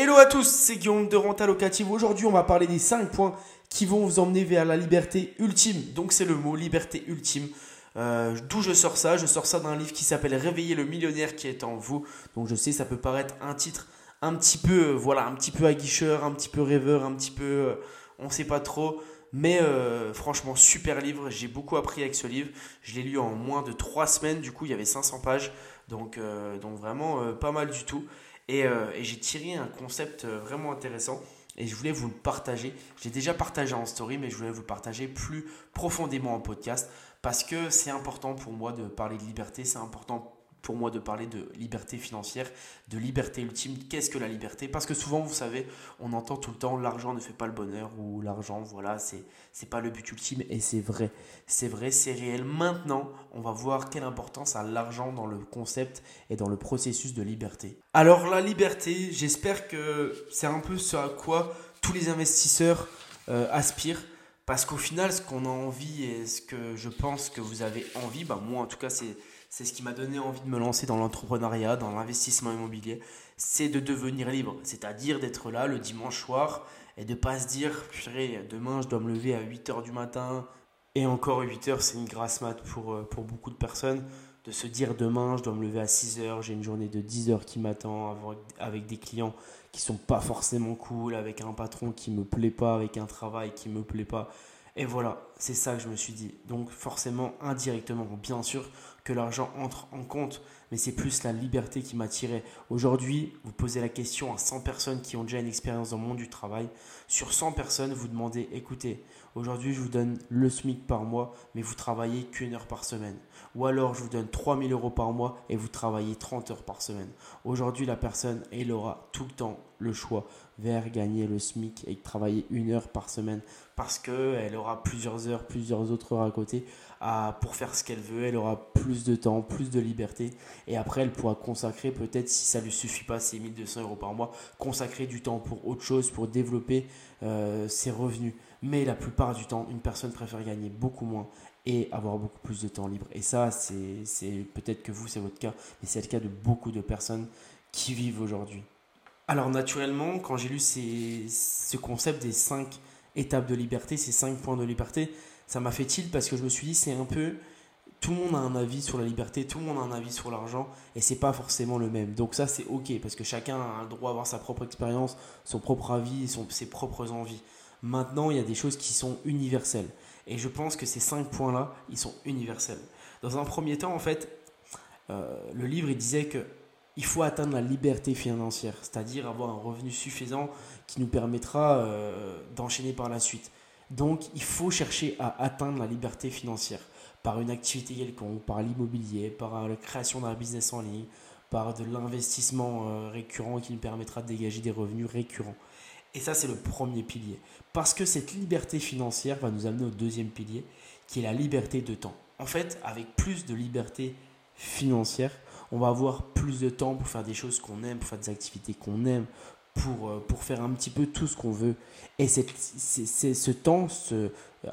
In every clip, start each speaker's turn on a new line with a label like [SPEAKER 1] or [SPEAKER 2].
[SPEAKER 1] Hello à tous, c'est Guillaume de Renta Locative. Aujourd'hui, on va parler des 5 points qui vont vous emmener vers la liberté ultime. Donc, c'est le mot liberté ultime. Euh, d'où je sors ça? Je sors ça d'un livre qui s'appelle Réveiller le millionnaire qui est en vous. Donc, je sais, ça peut paraître un titre un petit peu, euh, voilà, un petit peu aguicheur, un petit peu rêveur, un petit peu, euh, on sait pas trop. Mais franchement, super livre. J'ai beaucoup appris avec ce livre. Je l'ai lu en moins de 3 semaines. Du coup, il y avait 500 pages. Donc vraiment pas mal du tout. Euh, et, j'ai tiré un concept euh, vraiment intéressant et je voulais vous le partager. J'ai déjà partagé en story, mais je voulais vous le partager plus profondément en podcast parce que c'est important pour moi de parler de liberté, c'est important pour moi de parler de liberté financière, de liberté ultime. Qu'est-ce que la liberté? Parce que souvent, vous savez, on entend tout le temps l'argent ne fait pas le bonheur ou l'argent, voilà, c'est c'est pas le but ultime et c'est vrai. C'est vrai, c'est réel. Maintenant, on va voir quelle importance a l'argent dans le concept et dans le processus de liberté. Alors la liberté, j'espère que c'est un peu ce à quoi tous les investisseurs euh, aspirent. Parce qu'au final, ce qu'on a envie et ce que je pense que vous avez envie, bah moi en tout cas, c'est c'est ce qui m'a donné envie de me lancer dans l'entrepreneuriat, dans l'investissement immobilier, c'est de devenir libre, c'est-à-dire d'être là le dimanche soir et de pas se dire, purée, demain je dois me lever à 8h du matin, et encore 8h c'est une grasse mat pour, euh, pour beaucoup de personnes, de se dire demain je dois me lever à 6h, j'ai une journée de 10h qui m'attend avec des clients qui sont pas forcément cool, avec un patron qui me plaît pas, avec un travail qui me plaît pas. Et voilà, c'est ça que je me suis dit. Donc forcément, indirectement, bien sûr l'argent entre en compte, mais c'est plus la liberté qui m'attirait. Aujourd'hui, vous posez la question à 100 personnes qui ont déjà une expérience dans le monde du travail. Sur 100 personnes, vous demandez, écoutez, aujourd'hui je vous donne le SMIC par mois, mais vous travaillez qu'une heure par semaine. Ou alors je vous donne 3000 euros par mois et vous travaillez 30 heures par semaine. Aujourd'hui, la personne, elle aura tout le temps le choix vers gagner le SMIC et travailler une heure par semaine parce qu'elle aura plusieurs heures, plusieurs autres heures à côté à, pour faire ce qu'elle veut. Elle aura plus de temps, plus de liberté et après elle pourra consacrer peut-être si ça ne lui suffit pas ces 1200 euros par mois, consacrer du temps pour autre chose, pour développer euh, ses revenus. Mais la plupart du temps, une personne préfère gagner beaucoup moins et avoir beaucoup plus de temps libre. Et ça, c'est peut-être que vous, c'est votre cas, mais c'est le cas de beaucoup de personnes qui vivent aujourd'hui. Alors naturellement, quand j'ai lu ce concept des 5 étapes de liberté, ces 5 points de liberté, ça m'a fait tilt parce que je me suis dit c'est un peu tout le monde a un avis sur la liberté, tout le monde a un avis sur l'argent et c'est pas forcément le même. Donc ça c'est ok parce que chacun a le droit d'avoir sa propre expérience, son propre avis, ses propres envies. Maintenant il y a des choses qui sont universelles et je pense que ces 5 points là ils sont universels. Dans un premier temps en fait euh, le livre il disait que il faut atteindre la liberté financière, c'est-à-dire avoir un revenu suffisant qui nous permettra euh, d'enchaîner par la suite. Donc il faut chercher à atteindre la liberté financière par une activité quelconque, par l'immobilier, par la création d'un business en ligne, par de l'investissement euh, récurrent qui nous permettra de dégager des revenus récurrents. Et ça, c'est le premier pilier. Parce que cette liberté financière va nous amener au deuxième pilier, qui est la liberté de temps. En fait, avec plus de liberté financière, on va avoir plus de temps pour faire des choses qu'on aime, pour faire des activités qu'on aime, pour, euh, pour faire un petit peu tout ce qu'on veut. Et c'est, ce temps,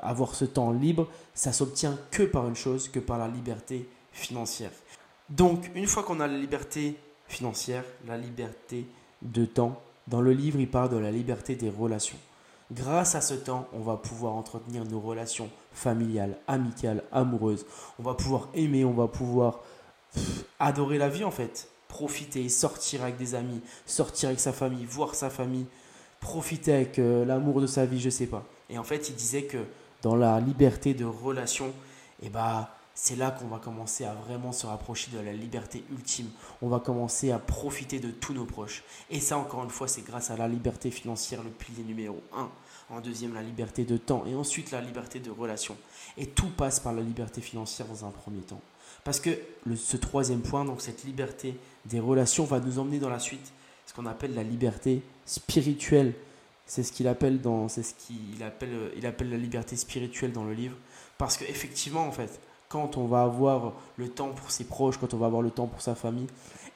[SPEAKER 1] avoir ce temps libre, ça s'obtient que par une chose, que par la liberté financière. Donc, une fois qu'on a la liberté financière, la liberté de temps, dans le livre, il parle de la liberté des relations. Grâce à ce temps, on va pouvoir entretenir nos relations familiales, amicales, amoureuses. On va pouvoir aimer, on va pouvoir adorer la vie en fait. Profiter, sortir avec des amis, sortir avec sa famille, voir sa famille, profiter avec euh, l'amour de sa vie, je sais pas. Et en fait, il disait que dans la liberté de relation, et eh bah, c'est là qu'on va commencer à vraiment se rapprocher de la liberté ultime. On va commencer à profiter de tous nos proches. Et ça, encore une fois, c'est grâce à la liberté financière, le pilier numéro 1. En deuxième, la liberté de temps. Et ensuite, la liberté de relation. Et tout passe par la liberté financière dans un premier temps. Parce que ce troisième point, donc cette liberté des relations, va nous emmener dans la suite, ce qu'on appelle la liberté spirituelle. C'est ce qu'il appelle dans, c'est ce qu'il appelle, il appelle la liberté spirituelle dans le livre. Parce qu'effectivement, en fait, quand on va avoir le temps pour ses proches, quand on va avoir le temps pour sa famille,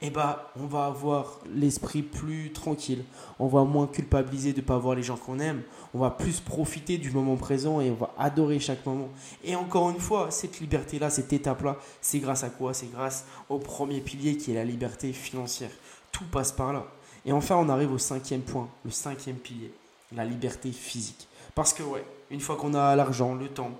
[SPEAKER 1] eh ben, on va avoir l'esprit plus tranquille. On va moins culpabiliser de ne pas voir les gens qu'on aime. On va plus profiter du moment présent et on va adorer chaque moment. Et encore une fois, cette liberté-là, cette étape-là, c'est grâce à quoi? C'est grâce au premier pilier qui est la liberté financière. Tout passe par là. Et enfin, on arrive au cinquième point, le cinquième pilier, la liberté physique. Parce que ouais, une fois qu'on a l'argent, le temps,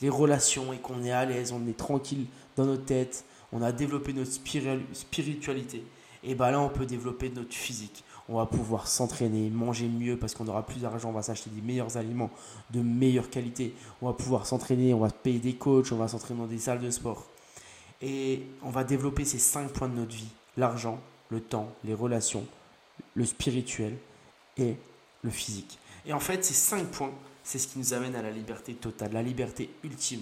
[SPEAKER 1] les relations et qu'on est à l'aise, on est tranquille dans notre tête, on a développé notre spiritualité, et bien là on peut développer notre physique. On va pouvoir s'entraîner, manger mieux parce qu'on aura plus d'argent, on va s'acheter des meilleurs aliments de meilleure qualité. On va pouvoir s'entraîner, on va payer des coachs, on va s'entraîner dans des salles de sport. Et on va développer ces cinq points de notre vie l'argent, le temps, les relations, le spirituel et le physique. Et en fait, ces cinq points, c'est ce qui nous amène à la liberté totale, la liberté ultime.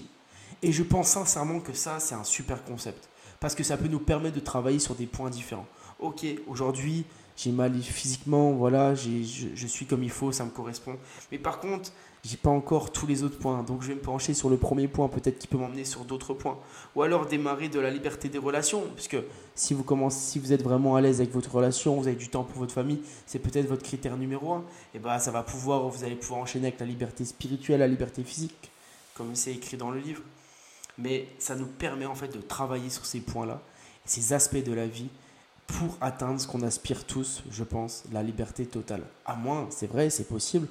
[SPEAKER 1] Et je pense sincèrement que ça, c'est un super concept. Parce que ça peut nous permettre de travailler sur des points différents. Ok, aujourd'hui, j'ai mal physiquement, voilà, je, suis comme il faut, ça me correspond. Mais par contre, j'ai pas encore tous les autres points, donc je vais me pencher sur le premier point, peut-être qui peut m'emmener sur d'autres points. Ou alors démarrer de la liberté des relations, parce que si vous commencez, si vous êtes vraiment à l'aise avec votre relation, vous avez du temps pour votre famille, c'est peut-être votre critère numéro un. Et bah ça va pouvoir, vous allez pouvoir enchaîner avec la liberté spirituelle, la liberté physique, comme c'est écrit dans le livre. Mais ça nous permet en fait de travailler sur ces points-là, ces aspects de la vie, pour atteindre ce qu'on aspire tous, je pense, la liberté totale. À moins, c'est vrai, c'est possible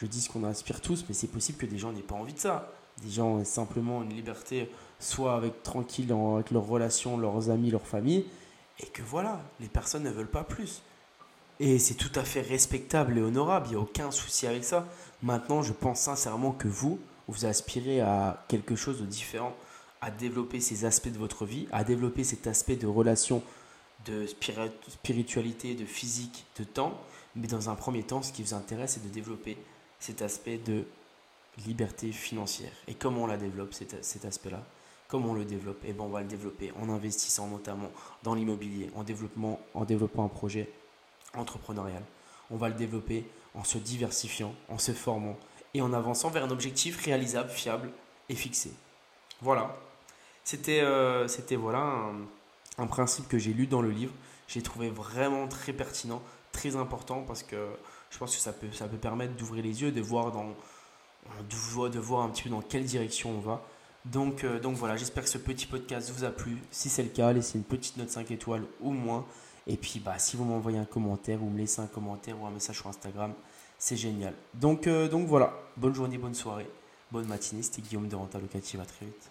[SPEAKER 1] je dis ce qu'on aspire tous, mais c'est possible que des gens n'aient pas envie de ça. Des gens aient simplement une liberté, soit avec tranquille avec leurs relations, leurs amis, leur famille, et que voilà, les personnes ne veulent pas plus. Et c'est tout à fait respectable et honorable, il n'y a aucun souci avec ça. Maintenant, je pense sincèrement que vous, vous aspirez à quelque chose de différent, à développer ces aspects de votre vie, à développer cet aspect de relation, de spiritualité, de physique, de temps. Mais dans un premier temps, ce qui vous intéresse, c'est de développer cet aspect de liberté financière. Et comment on la développe, cet, aspect-là? Comment on le développe? Eh bien, on va le développer en investissant notamment dans l'immobilier, en, en développant un projet entrepreneurial. On va le développer en se diversifiant, en se formant et en avançant vers un objectif réalisable, fiable et fixé. Voilà. C'était euh, voilà un principe que j'ai lu dans le livre. J'ai trouvé vraiment très pertinent, très important parce que je pense que ça peut, ça peut permettre d'ouvrir les yeux, de voir, dans, de, voir un petit peu dans quelle direction on va. Donc, euh, donc voilà, j'espère que ce petit podcast vous a plu. Si c'est le cas, laissez une petite note 5 étoiles ou moins. Et puis, bah, si vous m'envoyez un commentaire ou me laissez un commentaire ou un message sur Instagram, c'est génial. Donc, euh, donc voilà, bonne journée, bonne soirée, bonne matinée. C'était Guillaume de Renta Locative. À très vite.